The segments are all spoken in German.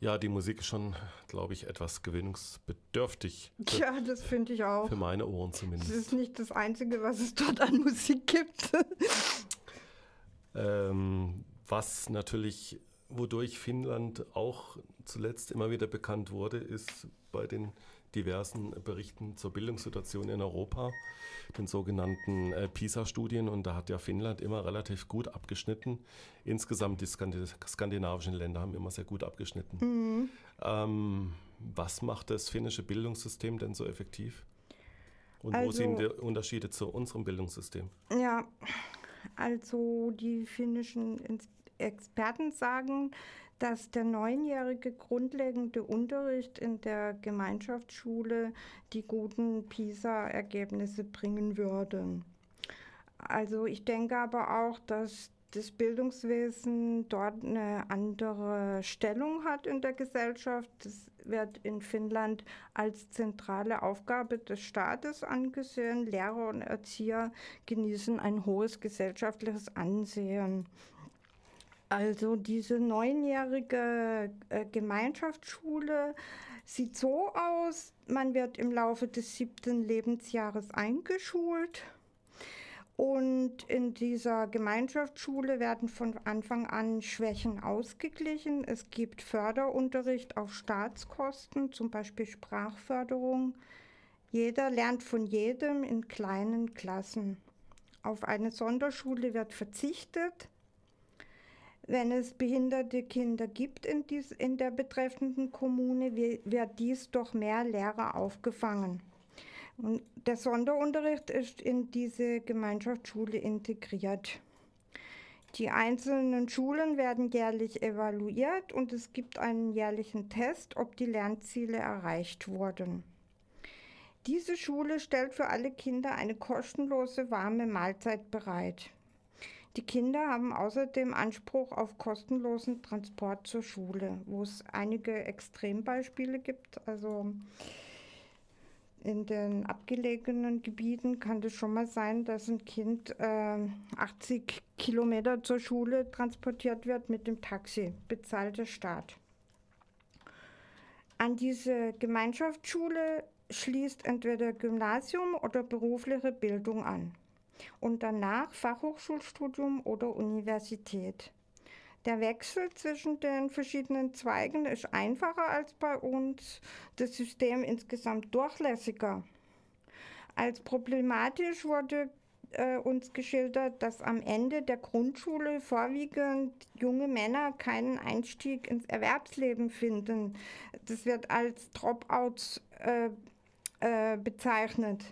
Ja, die Musik ist schon, glaube ich, etwas gewöhnungsbedürftig. Ja, das finde ich auch. Für meine Ohren zumindest. Das ist nicht das Einzige, was es dort an Musik gibt. ähm, was natürlich, wodurch Finnland auch zuletzt immer wieder bekannt wurde, ist bei den diversen Berichten zur Bildungssituation in Europa, den sogenannten äh, PISA-Studien. Und da hat ja Finnland immer relativ gut abgeschnitten. Insgesamt die skandinavischen Länder haben immer sehr gut abgeschnitten. Mhm. Ähm, was macht das finnische Bildungssystem denn so effektiv? Und also, wo sind die Unterschiede zu unserem Bildungssystem? Ja, also die finnischen Experten sagen, dass der neunjährige grundlegende Unterricht in der Gemeinschaftsschule die guten PISA-Ergebnisse bringen würde. Also ich denke aber auch, dass das Bildungswesen dort eine andere Stellung hat in der Gesellschaft. Das wird in Finnland als zentrale Aufgabe des Staates angesehen. Lehrer und Erzieher genießen ein hohes gesellschaftliches Ansehen. Also diese neunjährige äh, Gemeinschaftsschule sieht so aus, man wird im Laufe des siebten Lebensjahres eingeschult. Und in dieser Gemeinschaftsschule werden von Anfang an Schwächen ausgeglichen. Es gibt Förderunterricht auf Staatskosten, zum Beispiel Sprachförderung. Jeder lernt von jedem in kleinen Klassen. Auf eine Sonderschule wird verzichtet wenn es behinderte Kinder gibt in, dies, in der betreffenden Kommune, wird dies durch mehr Lehrer aufgefangen. Und der Sonderunterricht ist in diese Gemeinschaftsschule integriert. Die einzelnen Schulen werden jährlich evaluiert und es gibt einen jährlichen Test, ob die Lernziele erreicht wurden. Diese Schule stellt für alle Kinder eine kostenlose warme Mahlzeit bereit. Die Kinder haben außerdem Anspruch auf kostenlosen Transport zur Schule, wo es einige Extrembeispiele gibt. Also in den abgelegenen Gebieten kann es schon mal sein, dass ein Kind äh, 80 Kilometer zur Schule transportiert wird mit dem Taxi, bezahlt der Staat. An diese Gemeinschaftsschule schließt entweder Gymnasium oder berufliche Bildung an und danach Fachhochschulstudium oder Universität. Der Wechsel zwischen den verschiedenen Zweigen ist einfacher als bei uns, das System insgesamt durchlässiger. Als problematisch wurde äh, uns geschildert, dass am Ende der Grundschule vorwiegend junge Männer keinen Einstieg ins Erwerbsleben finden. Das wird als Dropouts äh, äh, bezeichnet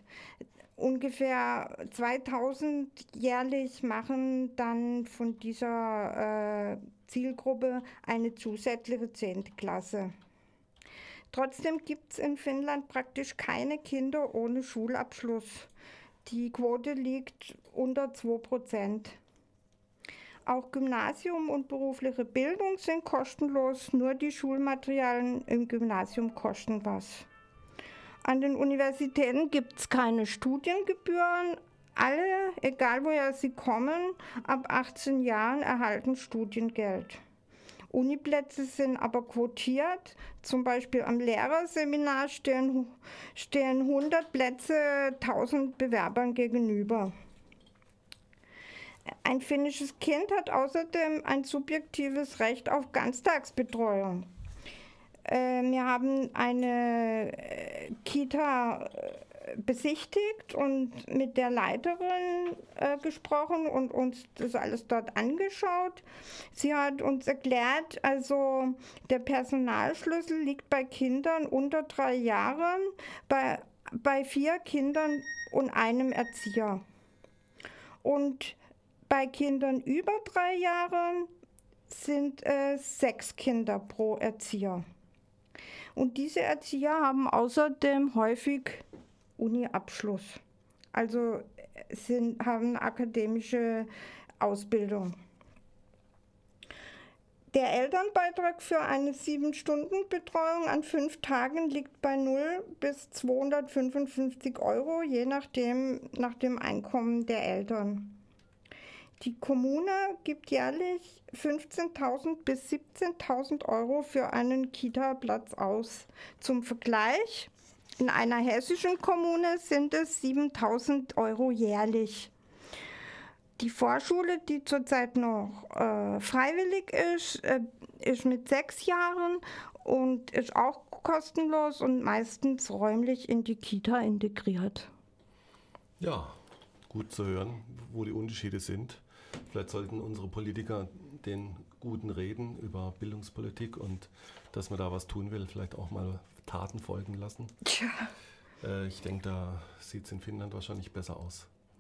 ungefähr 2000 jährlich machen dann von dieser äh, Zielgruppe eine zusätzliche 10. Klasse. Trotzdem gibt es in Finnland praktisch keine Kinder ohne Schulabschluss. Die Quote liegt unter 2 Prozent. Auch Gymnasium und berufliche Bildung sind kostenlos, nur die Schulmaterialien im Gymnasium kosten was. An den Universitäten gibt es keine Studiengebühren. Alle, egal woher sie kommen, ab 18 Jahren erhalten Studiengeld. Uniplätze sind aber quotiert. Zum Beispiel am Lehrerseminar stehen, stehen 100 Plätze 1000 Bewerbern gegenüber. Ein finnisches Kind hat außerdem ein subjektives Recht auf Ganztagsbetreuung. Äh, wir haben eine äh, Kita äh, besichtigt und mit der Leiterin äh, gesprochen und uns das alles dort angeschaut. Sie hat uns erklärt, also der Personalschlüssel liegt bei Kindern unter drei Jahren, bei, bei vier Kindern und einem Erzieher. Und bei Kindern über drei Jahren sind äh, sechs Kinder pro Erzieher. Und diese Erzieher haben außerdem häufig Uni-Abschluss. Also sind, haben akademische Ausbildung. Der Elternbeitrag für eine 7-Stunden-Betreuung an fünf Tagen liegt bei 0 bis 255 Euro, je nachdem nach dem Einkommen der Eltern. Die Kommune gibt jährlich 15.000 bis 17.000 Euro für einen Kita-Platz aus. Zum Vergleich, in einer hessischen Kommune sind es 7.000 Euro jährlich. Die Vorschule, die zurzeit noch äh, freiwillig ist, äh, ist mit sechs Jahren und ist auch kostenlos und meistens räumlich in die Kita integriert. Ja, gut zu hören, wo die Unterschiede sind. Vielleicht sollten unsere Politiker den guten Reden über Bildungspolitik und dass man da was tun will, vielleicht auch mal Taten folgen lassen. Tja. Äh, ich denke, da sieht es in Finnland wahrscheinlich besser aus.